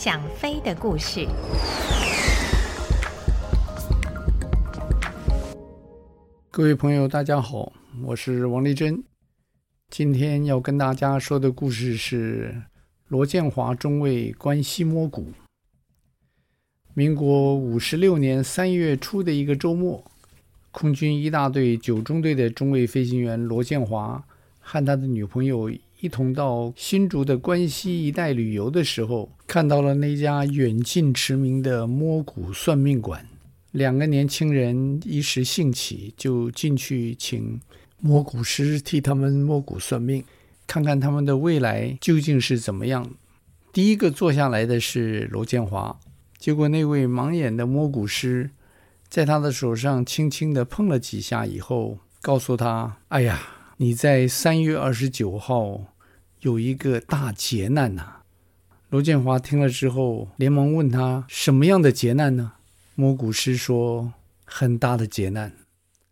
想飞的故事。各位朋友，大家好，我是王丽珍。今天要跟大家说的故事是罗建华中尉关西摸骨。民国五十六年三月初的一个周末，空军一大队九中队的中尉飞行员罗建华和他的女朋友一同到新竹的关西一带旅游的时候，看到了那家远近驰名的摸骨算命馆。两个年轻人一时兴起，就进去请摸骨师替他们摸骨算命，看看他们的未来究竟是怎么样。第一个坐下来的是罗建华。结果，那位盲眼的摸骨师在他的手上轻轻地碰了几下以后，告诉他：“哎呀，你在三月二十九号有一个大劫难呐！”罗建华听了之后，连忙问他：“什么样的劫难呢？”摸骨师说：“很大的劫难，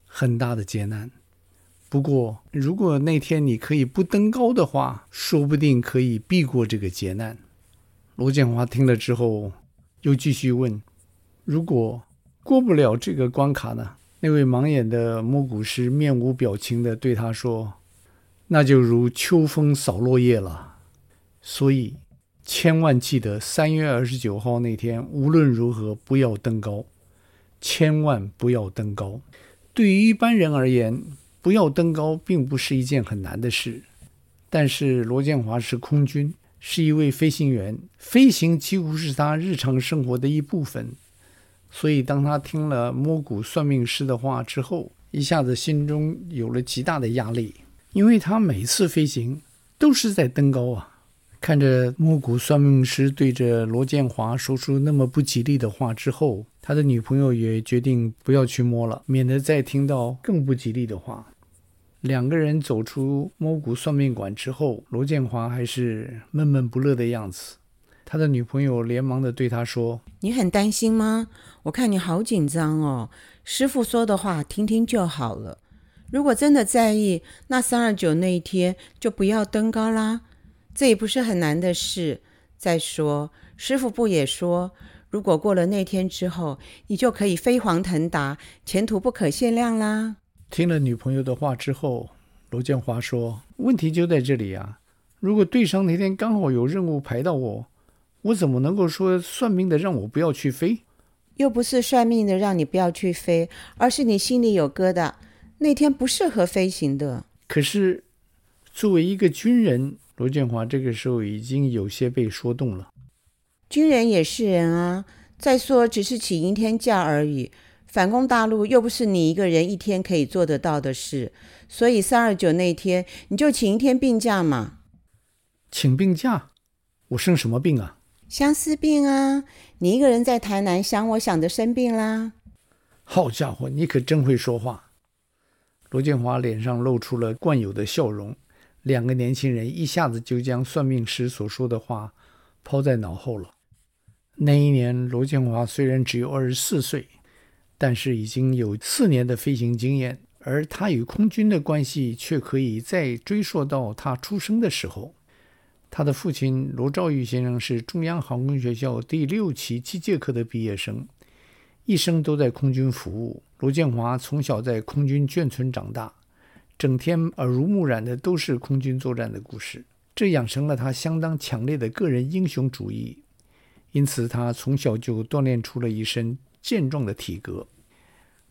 很大的劫难。不过，如果那天你可以不登高的话，说不定可以避过这个劫难。”罗建华听了之后，又继续问：“如果过不了这个关卡呢？”那位盲眼的摸骨师面无表情地对他说：“那就如秋风扫落叶了。所以，千万记得三月二十九号那天，无论如何不要登高，千万不要登高。对于一般人而言，不要登高并不是一件很难的事，但是罗建华是空军。”是一位飞行员，飞行几乎是他日常生活的一部分。所以，当他听了摸骨算命师的话之后，一下子心中有了极大的压力，因为他每次飞行都是在登高啊。看着摸骨算命师对着罗建华说出那么不吉利的话之后，他的女朋友也决定不要去摸了，免得再听到更不吉利的话。两个人走出摸骨算命馆之后，罗建华还是闷闷不乐的样子。他的女朋友连忙的对他说：“你很担心吗？我看你好紧张哦。师傅说的话听听就好了。如果真的在意，那三二九那一天就不要登高啦。这也不是很难的事。再说，师傅不也说，如果过了那天之后，你就可以飞黄腾达，前途不可限量啦。”听了女朋友的话之后，罗建华说：“问题就在这里啊！如果对上那天刚好有任务排到我，我怎么能够说算命的让我不要去飞？又不是算命的让你不要去飞，而是你心里有疙瘩，那天不适合飞行的。可是，作为一个军人，罗建华这个时候已经有些被说动了。军人也是人啊，再说只是请一天假而已。”反攻大陆又不是你一个人一天可以做得到的事，所以三二九那天你就请一天病假嘛。请病假？我生什么病啊？相思病啊！你一个人在台南想我想的生病啦。好家伙，你可真会说话。罗建华脸上露出了惯有的笑容。两个年轻人一下子就将算命师所说的话抛在脑后了。那一年，罗建华虽然只有二十四岁。但是已经有四年的飞行经验，而他与空军的关系却可以再追溯到他出生的时候。他的父亲罗兆玉先生是中央航空学校第六期机械科的毕业生，一生都在空军服务。罗建华从小在空军眷村长大，整天耳濡目染的都是空军作战的故事，这养成了他相当强烈的个人英雄主义。因此，他从小就锻炼出了一身健壮的体格。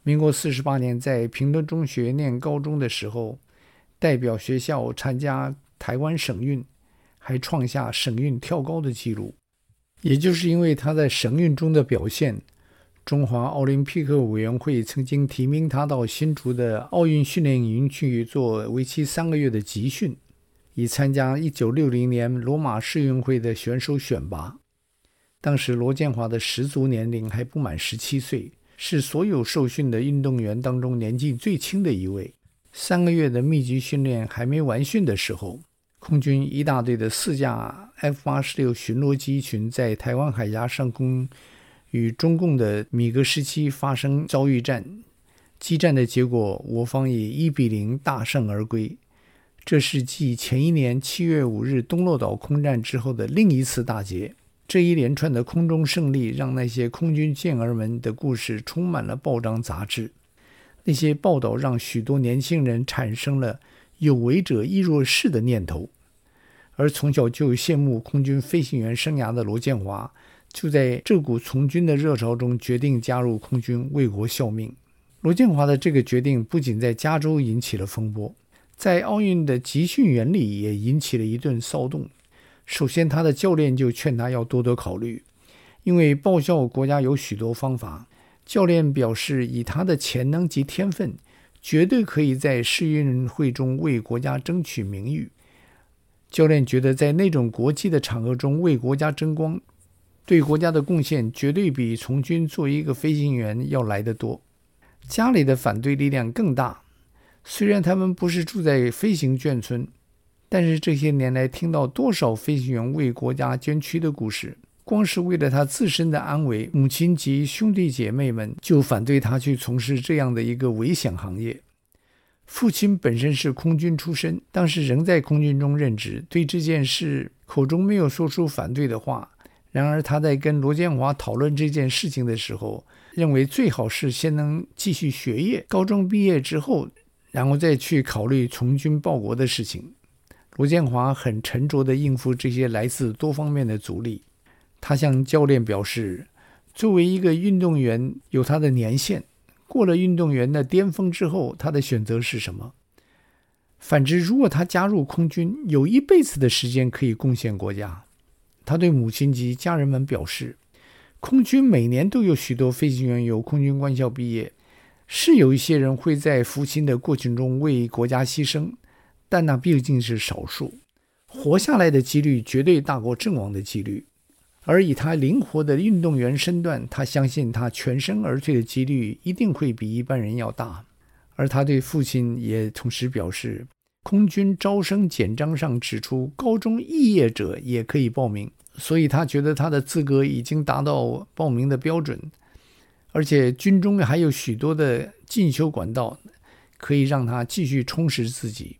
民国四十八年，在平东中学念高中的时候，代表学校参加台湾省运，还创下省运跳高的纪录。也就是因为他在省运中的表现，中华奥林匹克委员会曾经提名他到新竹的奥运训练营去做为期三个月的集训，以参加一九六零年罗马市运会的选手选拔。当时罗建华的实足年龄还不满十七岁，是所有受训的运动员当中年纪最轻的一位。三个月的密集训练还没完训的时候，空军一大队的四架 F 八十六巡逻机群在台湾海峡上空与中共的米格十七发生遭遇战。激战的结果，我方以一比零大胜而归。这是继前一年七月五日东洛岛空战之后的另一次大捷。这一连串的空中胜利，让那些空军健儿们的故事充满了报章杂志。那些报道让许多年轻人产生了“有为者亦若是”的念头。而从小就羡慕空军飞行员生涯的罗建华，就在这股从军的热潮中决定加入空军，为国效命。罗建华的这个决定不仅在加州引起了风波，在奥运的集训园里也引起了一顿骚动。首先，他的教练就劝他要多多考虑，因为报效国家有许多方法。教练表示，以他的潜能及天分，绝对可以在世运会中为国家争取名誉。教练觉得，在那种国际的场合中为国家争光，对国家的贡献绝对比从军做一个飞行员要来得多。家里的反对力量更大，虽然他们不是住在飞行眷村。但是这些年来，听到多少飞行员为国家捐躯的故事，光是为了他自身的安危，母亲及兄弟姐妹们就反对他去从事这样的一个危险行业。父亲本身是空军出身，当时仍在空军中任职，对这件事口中没有说出反对的话。然而他在跟罗建华讨论这件事情的时候，认为最好是先能继续学业，高中毕业之后，然后再去考虑从军报国的事情。罗建华很沉着地应付这些来自多方面的阻力。他向教练表示，作为一个运动员，有他的年限，过了运动员的巅峰之后，他的选择是什么？反之，如果他加入空军，有一辈子的时间可以贡献国家。他对母亲及家人们表示，空军每年都有许多飞行员由空军官校毕业，是有一些人会在服勤的过程中为国家牺牲。但那毕竟是少数，活下来的几率绝对大过阵亡的几率。而以他灵活的运动员身段，他相信他全身而退的几率一定会比一般人要大。而他对父亲也同时表示，空军招生简章上指出，高中肄业者也可以报名，所以他觉得他的资格已经达到报名的标准，而且军中还有许多的进修管道，可以让他继续充实自己。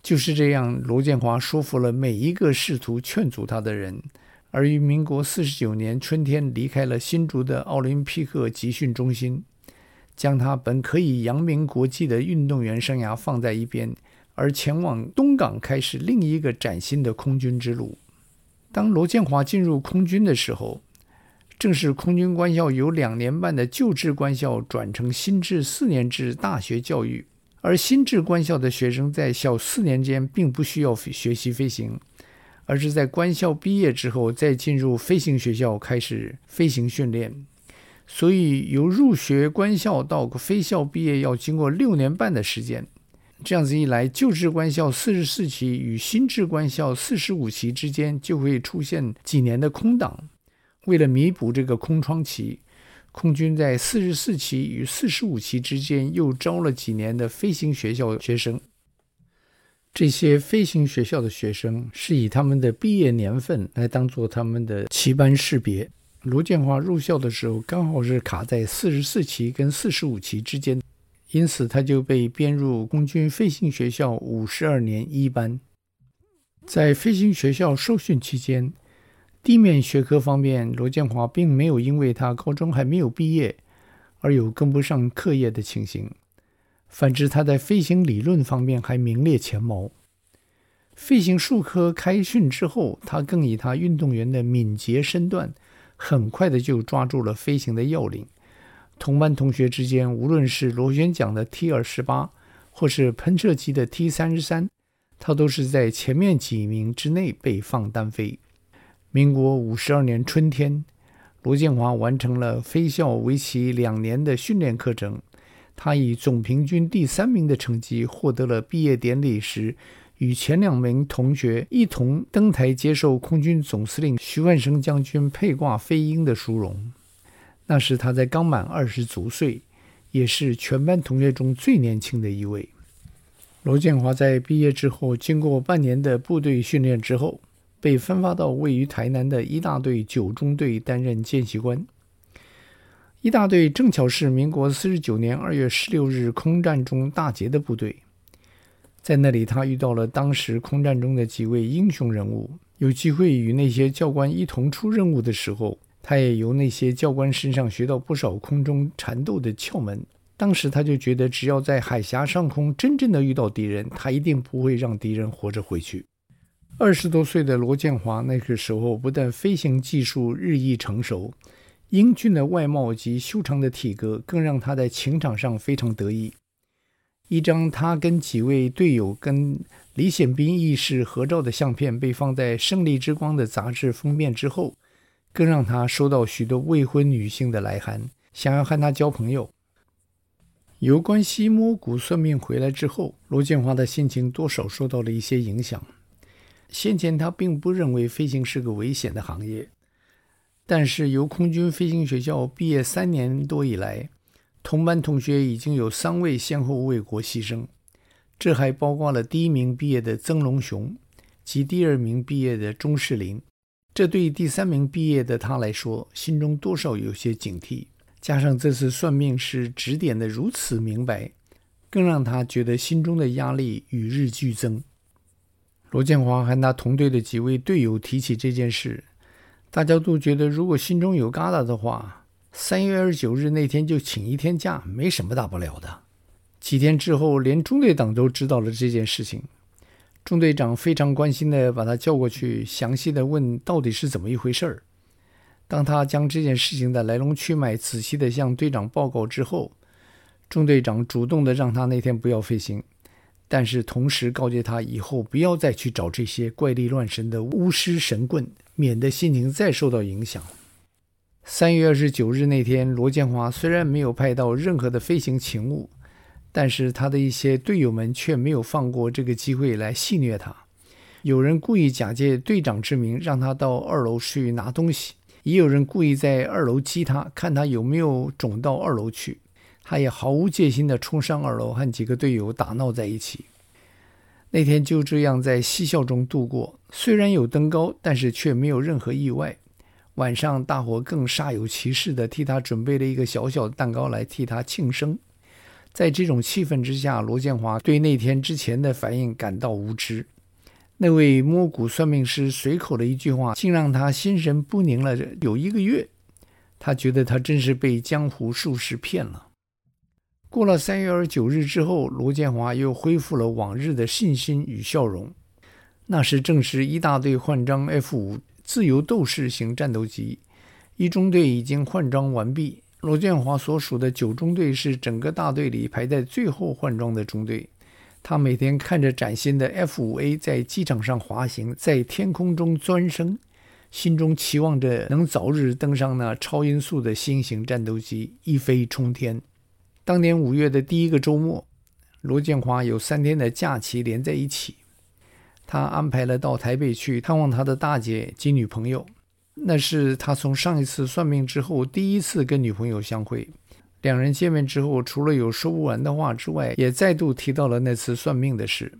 就是这样，罗建华说服了每一个试图劝阻他的人，而于民国四十九年春天离开了新竹的奥林匹克集训中心，将他本可以扬名国际的运动员生涯放在一边，而前往东港开始另一个崭新的空军之路。当罗建华进入空军的时候，正是空军官校由两年半的旧制官校转成新制四年制大学教育。而新制官校的学生在校四年间并不需要学习飞行，而是在官校毕业之后再进入飞行学校开始飞行训练。所以由入学官校到飞校毕业要经过六年半的时间。这样子一来，旧制官校四十四期与新制官校四十五期之间就会出现几年的空档。为了弥补这个空窗期，空军在四十四期与四十五期之间又招了几年的飞行学校学生。这些飞行学校的学生是以他们的毕业年份来当做他们的期班识别。罗建华入校的时候刚好是卡在四十四期跟四十五期之间，因此他就被编入空军飞行学校五十二年一班。在飞行学校受训期间，地面学科方面，罗建华并没有因为他高中还没有毕业而有跟不上课业的情形。反之，他在飞行理论方面还名列前茅。飞行术科开训之后，他更以他运动员的敏捷身段，很快的就抓住了飞行的要领。同班同学之间，无论是螺旋桨的 T 二十八，或是喷射机的 T 三十三，他都是在前面几名之内被放单飞。民国五十二年春天，罗建华完成了飞校为期两年的训练课程。他以总平均第三名的成绩获得了毕业典礼时与前两名同学一同登台接受空军总司令徐万生将军佩挂飞鹰的殊荣。那时他才刚满二十足岁，也是全班同学中最年轻的一位。罗建华在毕业之后，经过半年的部队训练之后，被分发到位于台南的一大队九中队担任见习官。一大队正巧是民国四十九年二月十六日空战中大捷的部队，在那里他遇到了当时空战中的几位英雄人物，有机会与那些教官一同出任务的时候，他也由那些教官身上学到不少空中缠斗的窍门。当时他就觉得，只要在海峡上空真正的遇到敌人，他一定不会让敌人活着回去。二十多岁的罗建华那个时候，不但飞行技术日益成熟，英俊的外貌及修长的体格，更让他在情场上非常得意。一张他跟几位队友跟李显斌义士合照的相片被放在《胜利之光》的杂志封面之后，更让他收到许多未婚女性的来函，想要和他交朋友。由关西摸骨算命回来之后，罗建华的心情多少受到了一些影响。先前他并不认为飞行是个危险的行业，但是由空军飞行学校毕业三年多以来，同班同学已经有三位先后为国牺牲，这还包括了第一名毕业的曾龙雄及第二名毕业的钟士林。这对第三名毕业的他来说，心中多少有些警惕。加上这次算命师指点得如此明白，更让他觉得心中的压力与日俱增。罗建华和他同队的几位队友提起这件事，大家都觉得如果心中有疙瘩的话，三月二十九日那天就请一天假，没什么大不了的。几天之后，连中队长都知道了这件事情，中队长非常关心地把他叫过去，详细地问到底是怎么一回事儿。当他将这件事情的来龙去脉仔细地向队长报告之后，中队长主动地让他那天不要飞行，但是同时告诫他以后不要再去找这些怪力乱神的巫师神棍，免得心情再受到影响。三月二十九日那天，罗建华虽然没有派到任何的飞行勤务，但是他的一些队友们却没有放过这个机会来戏虐他。有人故意假借队长之名，让他到二楼去拿东西。也有人故意在二楼击他，看他有没有肿到二楼去。他也毫无戒心地冲上二楼，和几个队友打闹在一起。那天就这样在嬉笑中度过，虽然有登高，但是却没有任何意外。晚上，大伙更煞有其事地替他准备了一个小小的蛋糕来替他庆生。在这种气氛之下，罗建华对那天之前的反应感到无知。那位摸骨算命师随口的一句话，竟让他心神不宁了有一个月。他觉得他真是被江湖术士骗了。过了三月二十九日之后，罗建华又恢复了往日的信心与笑容。那时正是一大队换装 F 五自由斗士型战斗机，一中队已经换装完毕。罗建华所属的九中队是整个大队里排在最后换装的中队。他每天看着崭新的 F-5A 在机场上滑行，在天空中钻升，心中期望着能早日登上那超音速的新型战斗机，一飞冲天。当年五月的第一个周末，罗建华有三天的假期连在一起，他安排了到台北去探望他的大姐及女朋友，那是他从上一次算命之后第一次跟女朋友相会。两人见面之后，除了有说不完的话之外，也再度提到了那次算命的事。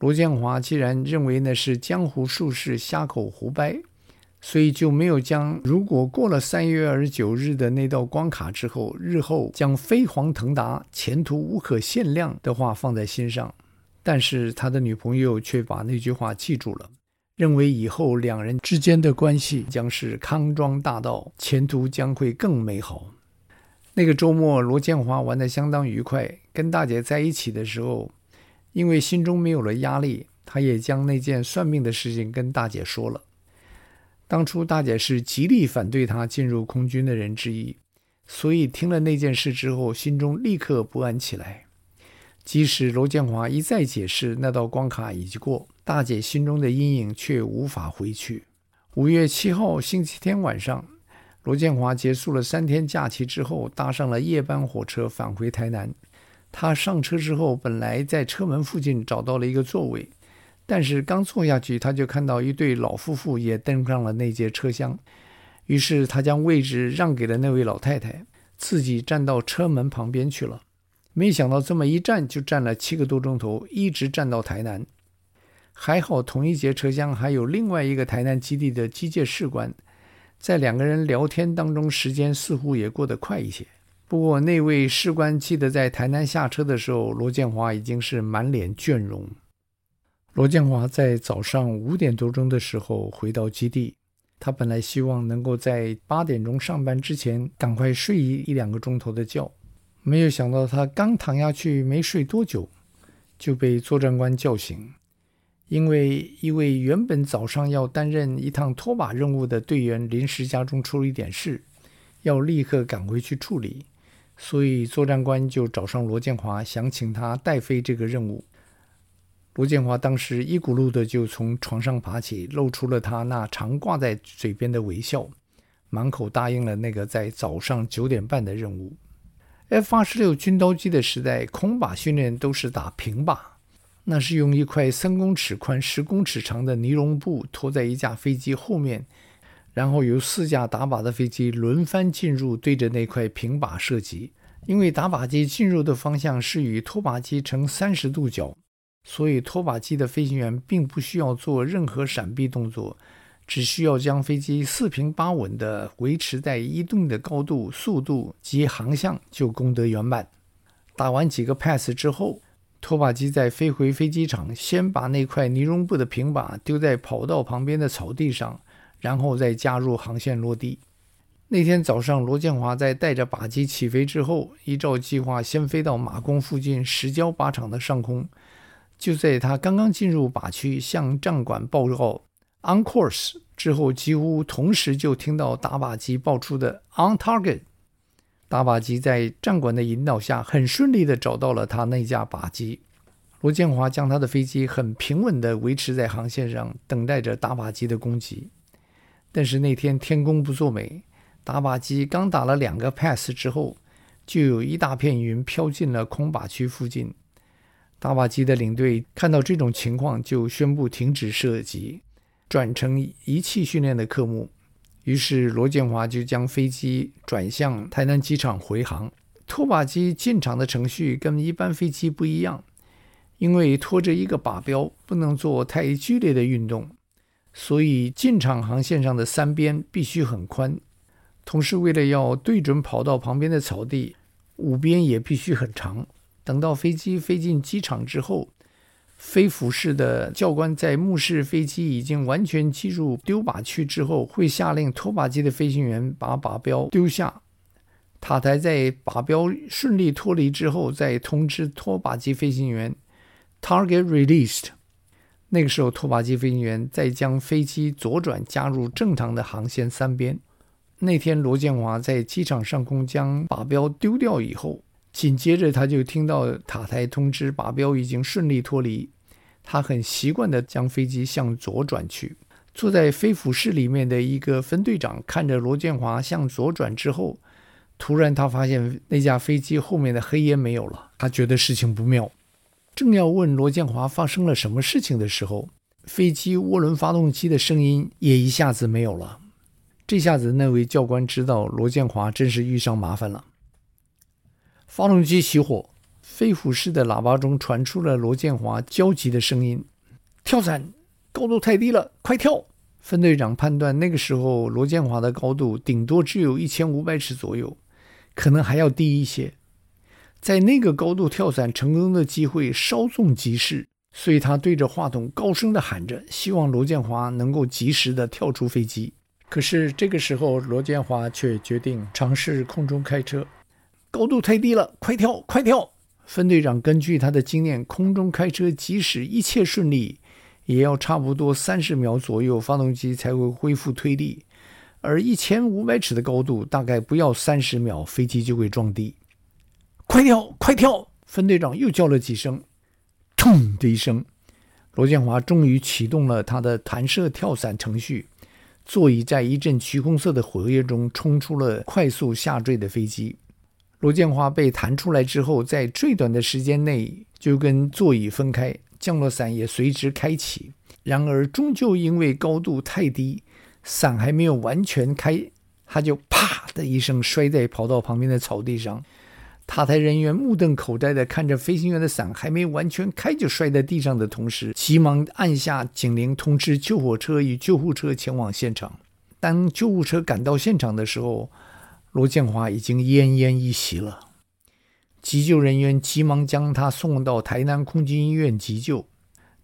罗建华既然认为那是江湖术士瞎口胡掰，所以就没有将如果过了三月二十九日的那道关卡之后，日后将飞黄腾达、前途无可限量的话放在心上。但是他的女朋友却把那句话记住了，认为以后两人之间的关系将是康庄大道，前途将会更美好。那个周末，罗建华玩得相当愉快。跟大姐在一起的时候，因为心中没有了压力，他也将那件算命的事情跟大姐说了。当初大姐是极力反对他进入空军的人之一，所以听了那件事之后，心中立刻不安起来。即使罗建华一再解释那道关卡已经过，大姐心中的阴影却无法回去。五月七号星期天晚上。罗建华结束了三天假期之后，搭上了夜班火车返回台南。他上车之后，本来在车门附近找到了一个座位，但是刚坐下去，他就看到一对老夫妇也登上了那节车厢。于是他将位置让给了那位老太太，自己站到车门旁边去了。没想到这么一站就站了七个多钟头，一直站到台南。还好同一节车厢还有另外一个台南基地的机械士官。在两个人聊天当中，时间似乎也过得快一些。不过那位士官记得在台南下车的时候，罗建华已经是满脸倦容。罗建华在早上五点多钟的时候回到基地，他本来希望能够在八点钟上班之前赶快睡一一两个钟头的觉，没有想到他刚躺下去没睡多久，就被作战官叫醒，因为一位原本早上要担任一趟拖把任务的队员临时家中出了一点事，要立刻赶回去处理，所以作战官就找上罗建华，想请他代飞这个任务。罗建华当时一骨碌的就从床上爬起，露出了他那常挂在嘴边的微笑，满口答应了那个在早上九点半的任务。F 二十六军刀机的时代，空靶训练都是打平靶，那是用一块三公尺宽、十公尺长的尼龙布拖在一架飞机后面，然后由四架打靶的飞机轮番进入，对着那块平靶射击。因为打靶机进入的方向是与拖靶机成三十度角。所以，拖把机的飞行员并不需要做任何闪避动作，只需要将飞机四平八稳地维持在一定的高度、速度及航向，就功德圆满。打完几个 pass 之后，拖把机在飞回飞机场，先把那块尼绒布的平板丢在跑道旁边的草地上，然后再加入航线落地。那天早上，罗建华在带着靶机起飞之后，依照计划先飞到马宫附近石礁靶场的上空。就在他刚刚进入靶区，向战管报告 “on course” 之后，几乎同时就听到打靶机报出的 “on target”。打靶机在战管的引导下，很顺利地找到了他那架靶机。罗建华将他的飞机很平稳地维持在航线上，等待着打靶机的攻击。但是那天天公不作美，打靶机刚打了两个 pass 之后，就有一大片云飘进了空靶区附近。打靶机的领队看到这种情况，就宣布停止射击，转成仪器训练的科目。于是罗建华就将飞机转向台南机场回航。拖把机进场的程序跟一般飞机不一样，因为拖着一个靶标不能做太剧烈的运动，所以进场航线上的三边必须很宽。同时，为了要对准跑道旁边的草地，五边也必须很长。等到飞机飞进机场之后，飞俯式的教官在目视飞机已经完全进入丢靶区之后，会下令拖把机的飞行员把靶标丢下。塔台在靶标顺利脱离之后，再通知拖把机飞行员 “target released”。那个时候，拖把机飞行员再将飞机左转加入正常的航线三边。那天，罗建华在机场上空将靶标丢掉以后。紧接着，他就听到塔台通知靶标已经顺利脱离。他很习惯地将飞机向左转去。坐在飞虎室里面的一个分队长看着罗建华向左转之后，突然他发现那架飞机后面的黑烟没有了。他觉得事情不妙，正要问罗建华发生了什么事情的时候，飞机涡轮发动机的声音也一下子没有了。这下子，那位教官知道罗建华真是遇上麻烦了。发动机熄火，飞虎式的喇叭中传出了罗建华焦急的声音：“跳伞，高度太低了，快跳！”分队长判断那个时候罗建华的高度顶多只有一千五百尺左右，可能还要低一些。在那个高度跳伞成功的机会稍纵即逝，所以他对着话筒高声地喊着，希望罗建华能够及时地跳出飞机。可是这个时候，罗建华却决定尝试空中开车。高度太低了，快跳，快跳！分队长根据他的经验，空中开车即使一切顺利，也要差不多三十秒左右，发动机才会恢复推力。而一千五百尺的高度，大概不要三十秒，飞机就会撞地。快跳，快跳！分队长又叫了几声，砰的一声，罗建华终于启动了他的弹射跳伞程序，座椅在一阵橘红色的火焰中冲出了快速下坠的飞机。罗建华被弹出来之后，在最短的时间内就跟座椅分开，降落伞也随之开启。然而，终究因为高度太低，伞还没有完全开，他就啪的一声摔在跑道旁边的草地上。塔台人员目瞪口呆地看着飞行员的伞还没完全开就摔在地上的同时，急忙按下警铃，通知救火车与救护车前往现场。当救护车赶到现场的时候，罗建华已经奄奄一息了，急救人员急忙将他送到台南空军医院急救。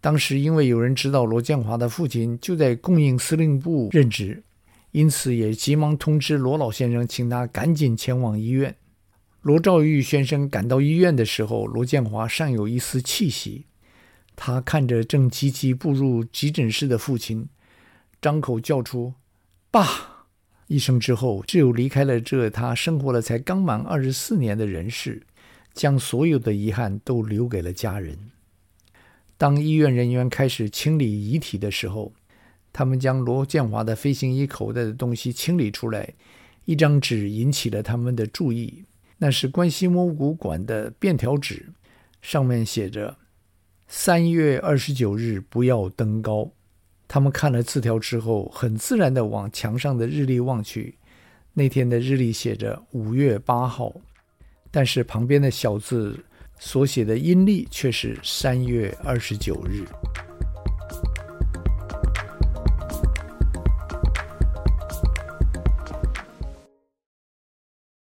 当时因为有人知道罗建华的父亲就在供应司令部任职，因此也急忙通知罗老先生，请他赶紧前往医院。罗兆玉先生赶到医院的时候，罗建华尚有一丝气息。他看着正积极步入急诊室的父亲，张口叫出“爸”一生之后，只有离开了这他生活了才刚满二十四年的人世，将所有的遗憾都留给了家人。当医院人员开始清理遗体的时候，他们将罗建华的飞行衣口袋的东西清理出来，一张纸引起了他们的注意。那是关西摸骨馆的便条纸，上面写着“三月二十九日不要登高”。他们看了字条之后，很自然地往墙上的日历望去。那天的日历写着五月八号，但是旁边的小字所写的阴历却是三月二十九日。